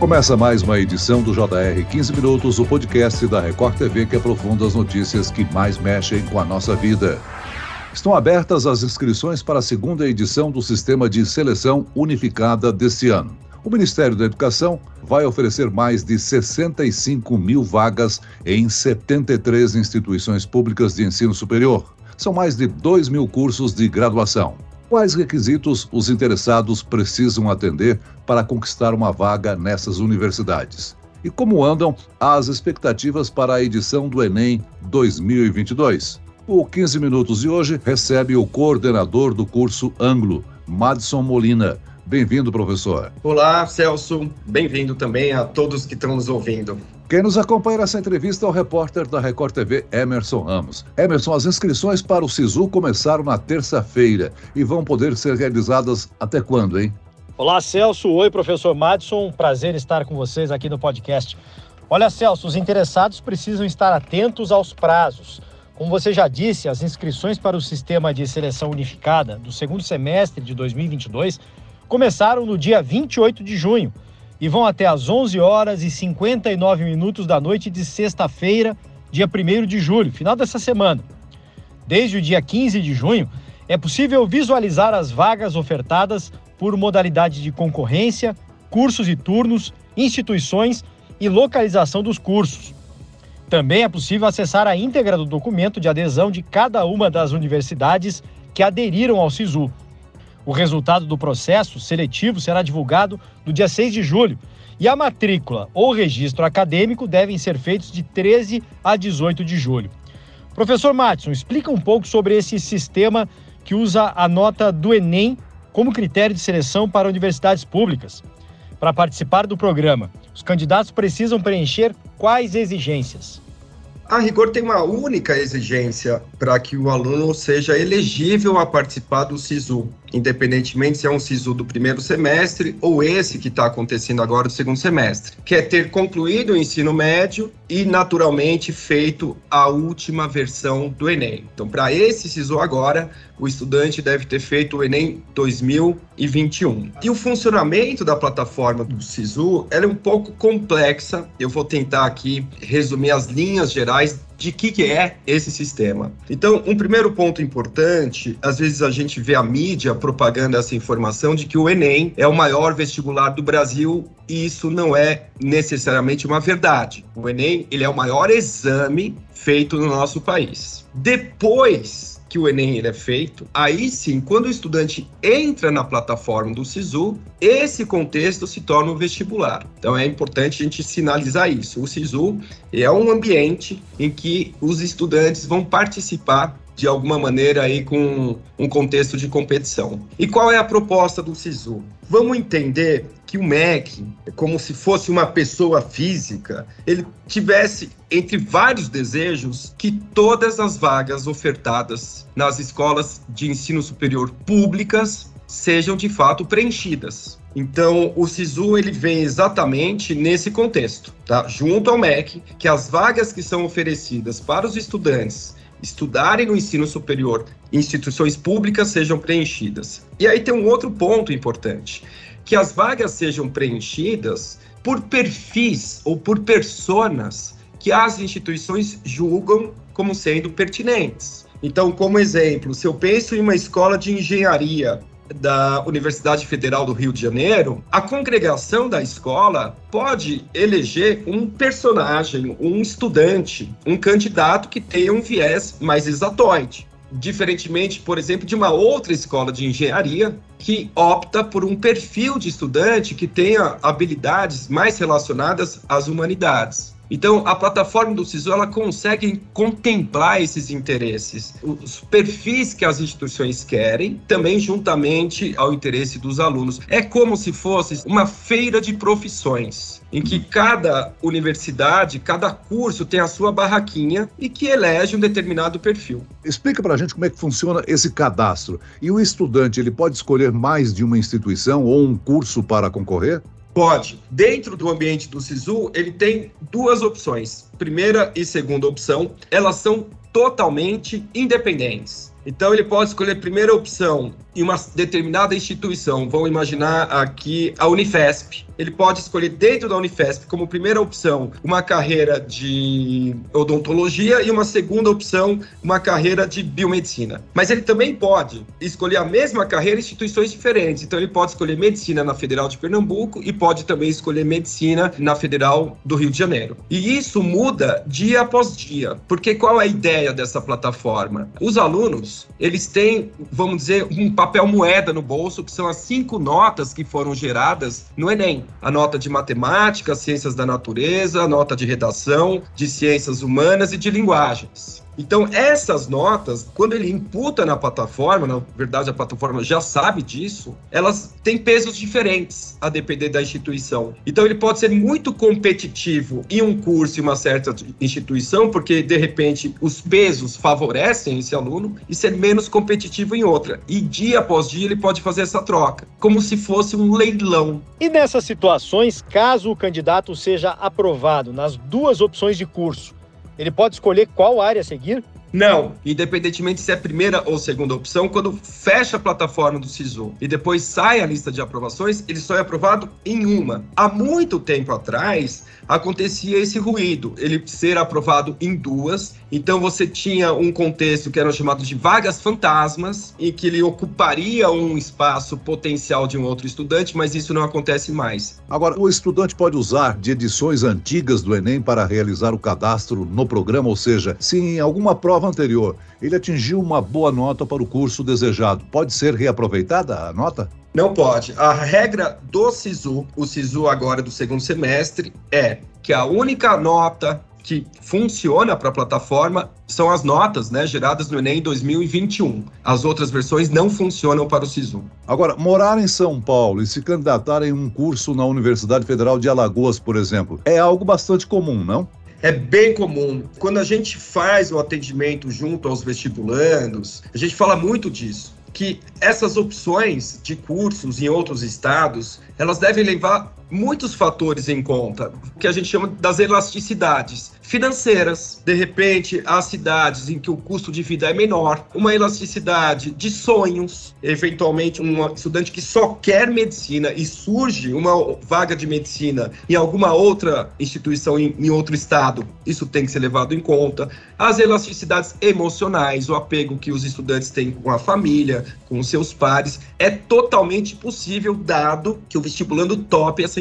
Começa mais uma edição do JR 15 Minutos, o podcast da Record TV que aprofunda as notícias que mais mexem com a nossa vida. Estão abertas as inscrições para a segunda edição do Sistema de Seleção Unificada deste ano. O Ministério da Educação vai oferecer mais de 65 mil vagas em 73 instituições públicas de ensino superior. São mais de 2 mil cursos de graduação. Quais requisitos os interessados precisam atender para conquistar uma vaga nessas universidades? E como andam as expectativas para a edição do Enem 2022? O 15 Minutos de hoje recebe o coordenador do curso Anglo, Madison Molina. Bem-vindo, professor. Olá, Celso. Bem-vindo também a todos que estão nos ouvindo. Quem nos acompanha nessa entrevista é o repórter da Record TV, Emerson Ramos. Emerson, as inscrições para o SISU começaram na terça-feira e vão poder ser realizadas até quando, hein? Olá, Celso. Oi, professor Madison. Prazer estar com vocês aqui no podcast. Olha, Celso, os interessados precisam estar atentos aos prazos. Como você já disse, as inscrições para o sistema de seleção unificada do segundo semestre de 2022 começaram no dia 28 de junho e vão até às 11 horas e 59 minutos da noite de sexta-feira, dia 1 de julho, final dessa semana. Desde o dia 15 de junho, é possível visualizar as vagas ofertadas por modalidade de concorrência, cursos e turnos, instituições e localização dos cursos. Também é possível acessar a íntegra do documento de adesão de cada uma das universidades que aderiram ao SISU. O resultado do processo seletivo será divulgado no dia 6 de julho e a matrícula ou registro acadêmico devem ser feitos de 13 a 18 de julho. Professor Matson, explica um pouco sobre esse sistema que usa a nota do Enem como critério de seleção para universidades públicas. Para participar do programa, os candidatos precisam preencher quais exigências? A rigor tem uma única exigência para que o aluno seja elegível a participar do SISU, independentemente se é um SISU do primeiro semestre ou esse que está acontecendo agora do segundo semestre, que é ter concluído o ensino médio e, naturalmente, feito a última versão do Enem. Então, para esse SISU agora, o estudante deve ter feito o Enem 2021. E o funcionamento da plataforma do SISU é um pouco complexa. Eu vou tentar aqui resumir as linhas gerais de que, que é esse sistema. Então, um primeiro ponto importante, às vezes a gente vê a mídia propagando essa informação de que o Enem é o maior vestibular do Brasil e isso não é necessariamente uma verdade. O Enem, ele é o maior exame feito no nosso país. Depois que o Enem ele é feito, aí sim, quando o estudante entra na plataforma do SISU, esse contexto se torna o vestibular. Então é importante a gente sinalizar isso. O SISU é um ambiente em que os estudantes vão participar de alguma maneira aí com um contexto de competição. E qual é a proposta do SISU? Vamos entender que o MEC, como se fosse uma pessoa física, ele tivesse entre vários desejos que todas as vagas ofertadas nas escolas de ensino superior públicas sejam de fato preenchidas. Então, o SISU ele vem exatamente nesse contexto, tá? Junto ao MEC, que as vagas que são oferecidas para os estudantes estudarem no ensino superior instituições públicas sejam preenchidas. E aí tem um outro ponto importante, que as vagas sejam preenchidas por perfis ou por personas que as instituições julgam como sendo pertinentes. Então, como exemplo, se eu penso em uma escola de engenharia da Universidade Federal do Rio de Janeiro, a congregação da escola pode eleger um personagem, um estudante, um candidato que tenha um viés mais exatoide. Diferentemente, por exemplo, de uma outra escola de engenharia que opta por um perfil de estudante que tenha habilidades mais relacionadas às humanidades. Então, a plataforma do SISU ela consegue contemplar esses interesses, os perfis que as instituições querem, também juntamente ao interesse dos alunos. É como se fosse uma feira de profissões, em que cada universidade, cada curso tem a sua barraquinha e que elege um determinado perfil. Explica para a gente como é que funciona esse cadastro. E o estudante, ele pode escolher mais de uma instituição ou um curso para concorrer? Pode. Dentro do ambiente do SISU, ele tem duas opções. Primeira e segunda opção, elas são totalmente independentes. Então ele pode escolher primeira opção em uma determinada instituição, vamos imaginar aqui a Unifesp, ele pode escolher dentro da Unifesp como primeira opção uma carreira de odontologia e uma segunda opção uma carreira de biomedicina. Mas ele também pode escolher a mesma carreira em instituições diferentes. Então ele pode escolher medicina na Federal de Pernambuco e pode também escolher medicina na Federal do Rio de Janeiro. E isso muda dia após dia, porque qual é a ideia dessa plataforma? Os alunos, eles têm, vamos dizer, um papel moeda no bolso, que são as cinco notas que foram geradas no Enem a nota de matemática, ciências da natureza, a nota de redação, de ciências humanas e de linguagens. Então, essas notas, quando ele imputa na plataforma, na verdade a plataforma já sabe disso, elas têm pesos diferentes a depender da instituição. Então, ele pode ser muito competitivo em um curso em uma certa instituição, porque de repente os pesos favorecem esse aluno, e ser menos competitivo em outra. E dia após dia ele pode fazer essa troca, como se fosse um leilão. E nessas situações, caso o candidato seja aprovado nas duas opções de curso, ele pode escolher qual área seguir? Não, independentemente se é primeira ou segunda opção, quando fecha a plataforma do SISU e depois sai a lista de aprovações, ele só é aprovado em uma. Há muito tempo atrás, acontecia esse ruído, ele ser aprovado em duas. Então você tinha um contexto que era chamado de vagas fantasmas, em que ele ocuparia um espaço potencial de um outro estudante, mas isso não acontece mais. Agora, o estudante pode usar de edições antigas do Enem para realizar o cadastro no programa, ou seja, se em alguma prova anterior ele atingiu uma boa nota para o curso desejado, pode ser reaproveitada a nota? Não pode. A regra do SISU, o SISU agora do segundo semestre, é que a única nota que funciona para a plataforma são as notas né, geradas no Enem 2021. As outras versões não funcionam para o SISU. Agora, morar em São Paulo e se candidatar em um curso na Universidade Federal de Alagoas, por exemplo, é algo bastante comum, não? É bem comum. Quando a gente faz o atendimento junto aos vestibulandos, a gente fala muito disso que essas opções de cursos em outros estados, elas devem levar muitos fatores em conta, que a gente chama das elasticidades financeiras. De repente, as cidades em que o custo de vida é menor, uma elasticidade de sonhos, eventualmente um estudante que só quer medicina e surge uma vaga de medicina em alguma outra instituição em, em outro estado, isso tem que ser levado em conta. As elasticidades emocionais, o apego que os estudantes têm com a família, com seus pares, é totalmente possível dado que o vestibulando tope essa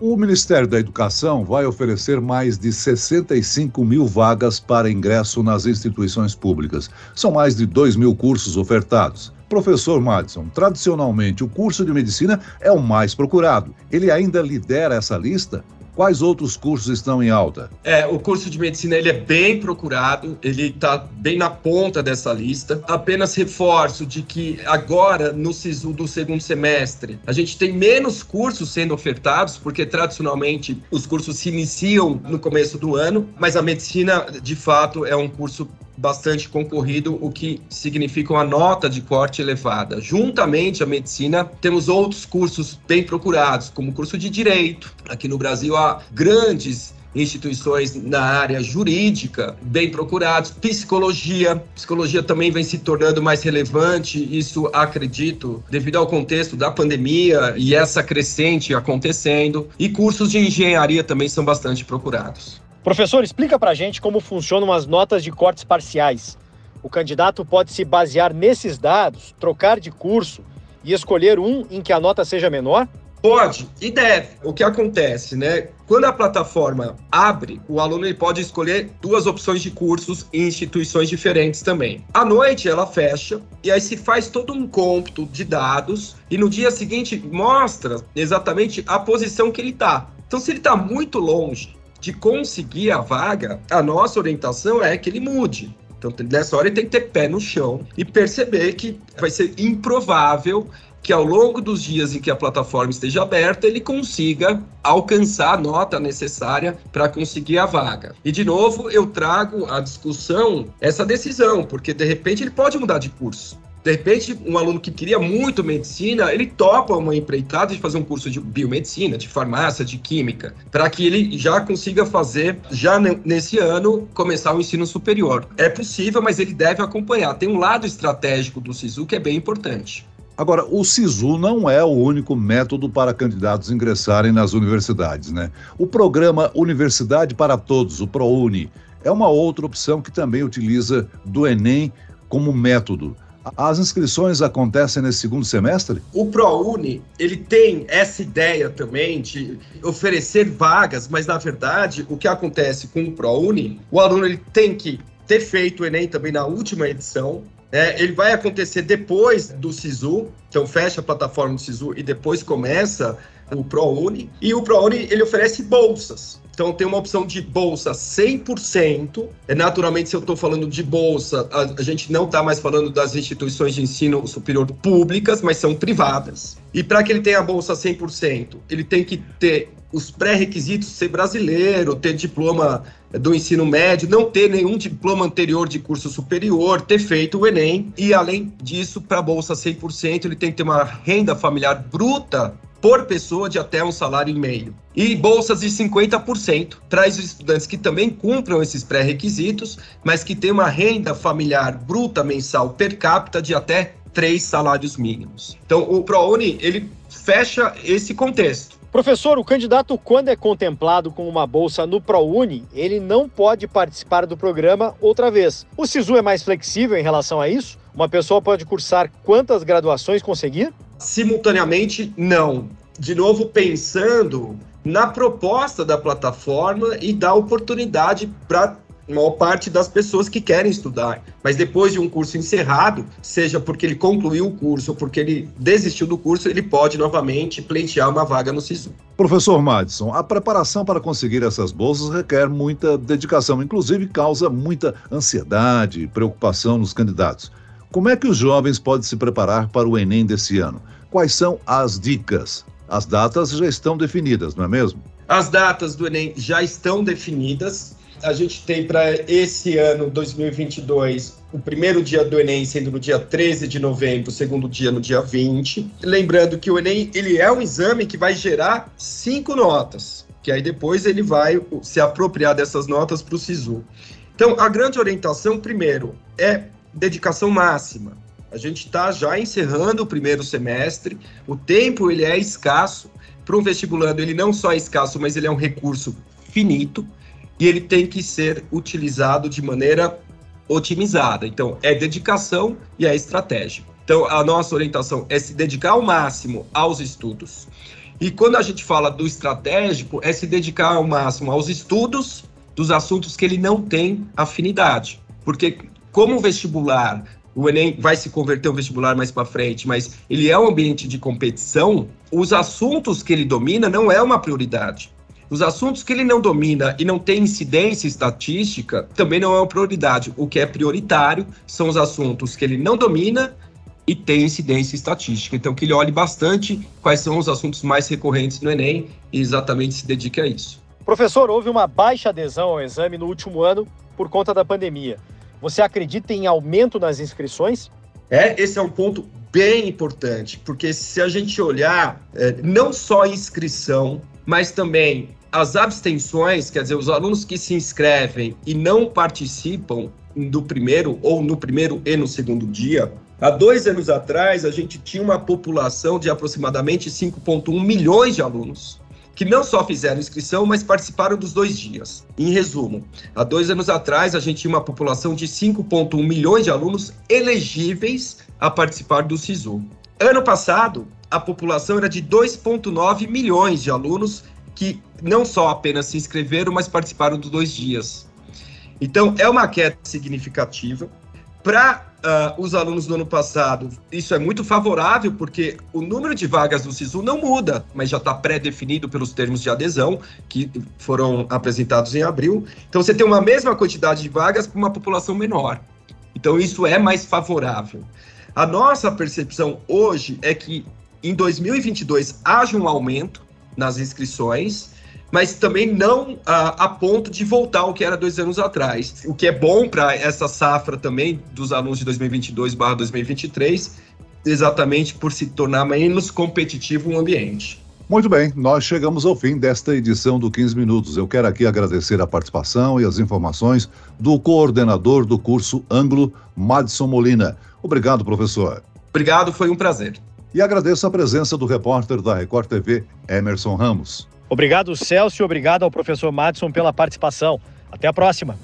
O Ministério da Educação vai oferecer mais de 65 mil vagas para ingresso nas instituições públicas. São mais de 2 mil cursos ofertados. Professor Madison, tradicionalmente o curso de medicina é o mais procurado. Ele ainda lidera essa lista? Quais outros cursos estão em alta? É, o curso de medicina ele é bem procurado, ele está bem na ponta dessa lista. Apenas reforço de que agora no SISU do segundo semestre a gente tem menos cursos sendo ofertados, porque tradicionalmente os cursos se iniciam no começo do ano, mas a medicina de fato é um curso bastante concorrido, o que significa uma nota de corte elevada. Juntamente à medicina, temos outros cursos bem procurados, como o curso de direito. Aqui no Brasil há grandes instituições na área jurídica bem procurados, psicologia, psicologia também vem se tornando mais relevante, isso acredito, devido ao contexto da pandemia e essa crescente acontecendo, e cursos de engenharia também são bastante procurados. Professor, explica para a gente como funcionam as notas de cortes parciais. O candidato pode se basear nesses dados, trocar de curso e escolher um em que a nota seja menor? Pode e deve. O que acontece, né? Quando a plataforma abre, o aluno ele pode escolher duas opções de cursos em instituições diferentes também. À noite ela fecha e aí se faz todo um cômputo de dados e no dia seguinte mostra exatamente a posição que ele está. Então, se ele está muito longe de conseguir a vaga, a nossa orientação é que ele mude. Então, nessa hora, ele tem que ter pé no chão e perceber que vai ser improvável que ao longo dos dias em que a plataforma esteja aberta, ele consiga alcançar a nota necessária para conseguir a vaga. E de novo, eu trago à discussão essa decisão, porque de repente ele pode mudar de curso. De repente, um aluno que queria muito medicina, ele topa uma empreitada de fazer um curso de biomedicina, de farmácia, de química, para que ele já consiga fazer, já nesse ano, começar o ensino superior. É possível, mas ele deve acompanhar. Tem um lado estratégico do SISU que é bem importante. Agora, o SISU não é o único método para candidatos ingressarem nas universidades, né? O programa Universidade para Todos, o ProUni, é uma outra opção que também utiliza do Enem como método. As inscrições acontecem nesse segundo semestre? O ProUni, ele tem essa ideia também de oferecer vagas, mas na verdade, o que acontece com o ProUni, o aluno ele tem que ter feito o Enem também na última edição, é, ele vai acontecer depois do SISU, então fecha a plataforma do SISU e depois começa o ProUni. E o ProUni, ele oferece bolsas. Então tem uma opção de bolsa 100%. É, naturalmente, se eu estou falando de bolsa, a, gente não está mais falando das instituições de ensino superior públicas, mas são privadas. E para que ele tenha a bolsa 100%, ele tem que ter os pré-requisitos ser brasileiro, ter diploma do ensino médio, não ter nenhum diploma anterior de curso superior, ter feito o Enem e além disso, para a bolsa 100%, ele tem que ter uma renda familiar bruta por pessoa de até um salário e meio. E bolsas de 50% para os estudantes que também cumpram esses pré-requisitos, mas que têm uma renda familiar bruta mensal per capita de até três salários mínimos. Então, o ProUni, ele fecha esse contexto. Professor, o candidato, quando é contemplado com uma bolsa no ProUni, ele não pode participar do programa outra vez. O SISU é mais flexível em relação a isso? Uma pessoa pode cursar quantas graduações conseguir? Simultaneamente, não. De novo, pensando na proposta da plataforma e da oportunidade para maior parte das pessoas que querem estudar. Mas depois de um curso encerrado, seja porque ele concluiu o curso ou porque ele desistiu do curso, ele pode novamente pleitear uma vaga no SISU. Professor Madison, a preparação para conseguir essas bolsas requer muita dedicação, inclusive causa muita ansiedade e preocupação nos candidatos. Como é que os jovens podem se preparar para o Enem desse ano? Quais são as dicas? As datas já estão definidas, não é mesmo? As datas do Enem já estão definidas. A gente tem para esse ano 2022 o primeiro dia do Enem sendo no dia 13 de novembro, o segundo dia no dia 20. Lembrando que o Enem ele é um exame que vai gerar cinco notas, que aí depois ele vai se apropriar dessas notas para o SISU. Então, a grande orientação, primeiro, é dedicação máxima. A gente está já encerrando o primeiro semestre, o tempo ele é escasso. Para um vestibulando, ele não só é escasso, mas ele é um recurso finito e ele tem que ser utilizado de maneira otimizada. Então, é dedicação e é estratégia. Então, a nossa orientação é se dedicar ao máximo aos estudos. E quando a gente fala do estratégico, é se dedicar ao máximo aos estudos dos assuntos que ele não tem afinidade. Porque, como o vestibular o Enem vai se converter um vestibular mais para frente, mas ele é um ambiente de competição, os assuntos que ele domina não é uma prioridade. Os assuntos que ele não domina e não tem incidência estatística também não é uma prioridade. O que é prioritário são os assuntos que ele não domina e tem incidência estatística. Então, que ele olhe bastante quais são os assuntos mais recorrentes no Enem e exatamente se dedique a isso. Professor, houve uma baixa adesão ao exame no último ano por conta da pandemia. Você acredita em aumento nas inscrições? É, esse é um ponto bem importante, porque se a gente olhar é, não só a inscrição, mas também as abstenções, quer dizer, os alunos que se inscrevem e não participam do primeiro ou no primeiro e no segundo dia, há dois anos atrás a gente tinha uma população de aproximadamente 5,1 milhões de alunos que não só fizeram inscrição, mas participaram dos dois dias. Em resumo, há dois anos atrás, a gente tinha uma população de 5,1 milhões de alunos elegíveis a participar do SISU. Ano passado, a população era de 2,9 milhões de alunos que não só apenas se inscreveram, mas participaram dos dois dias. Então, é uma queda significativa. Para uh, os alunos do ano passado, isso é muito favorável, porque o número de vagas do SISU não muda, mas já está pré-definido pelos termos de adesão, que foram apresentados em abril. Então, você tem uma mesma quantidade de vagas para uma população menor. Então, isso é mais favorável. A nossa percepção hoje é que em 2022 haja um aumento nas inscrições, mas também não a, a, ponto de voltar ao que era dois anos atrás. O que é bom para essa safra também dos alunos de 2022/2023, exatamente por se tornar menos competitivo o ambiente. Muito bem, nós chegamos ao fim desta edição do 15 Minutos. Eu quero aqui agradecer a participação e as informações do coordenador do curso Anglo, Madison Molina. Obrigado, professor. Obrigado, foi um prazer. E agradeço a presença do repórter da Record TV, Emerson Ramos. Obrigado, Celso, e obrigado ao professor Madison pela participação. Até a próxima.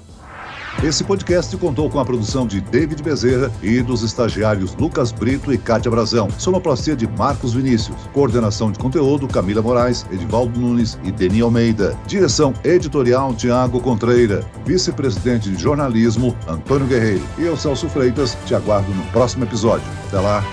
Esse podcast contou com a produção de David Bezerra e dos estagiários Lucas Brito e Kátia Brazão. Sonoplastia de Marcos Vinícius. Coordenação de conteúdo Camila Moraes, Edivaldo Nunes e Deni Almeida. Direção editorial Tiago Contreira. Vice-presidente de jornalismo Antônio Guerreiro. E eu, Celso Freitas, te aguardo no próximo episódio. Até lá.